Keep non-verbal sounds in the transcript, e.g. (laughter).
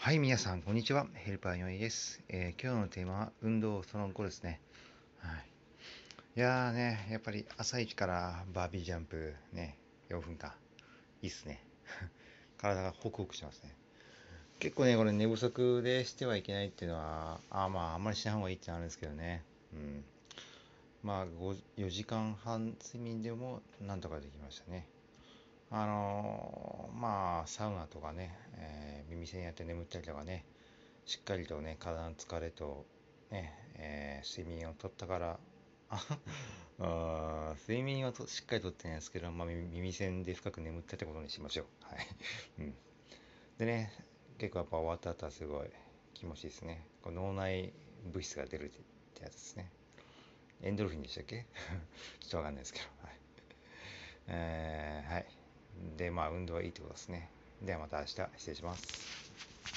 はい、皆さん、こんにちは。ヘルパーよいです、えー、今日のテーマは、運動その後ですね。はい。いやーね、やっぱり朝一からバービージャンプ、ね、4分間。いいっすね。(laughs) 体がホクホクしますね。結構ね、これ寝不足でしてはいけないっていうのは、あまあ、あんまりしない方がいいってのあるんですけどね。うん。まあ、4時間半睡眠でもなんとかできましたね。あのー、まあ、サウナとかね、えー、耳栓やって眠ったりとかね、しっかりとね、体の疲れと、ね、えー、睡眠をとったから、あ (laughs) 睡眠はとしっかりとってないですけど、まあ、耳栓で深く眠ったってことにしましょう。はい。うん。でね、結構やっぱ終わった後はすごい気持ちいいですね。こ脳内物質が出るってやつですね。エンドルフィンでしたっけ？(laughs) ちょっとわかんないですけど。はい。えー、はい。で、まあ、運動はいいってことですね。ではまた明日失礼します。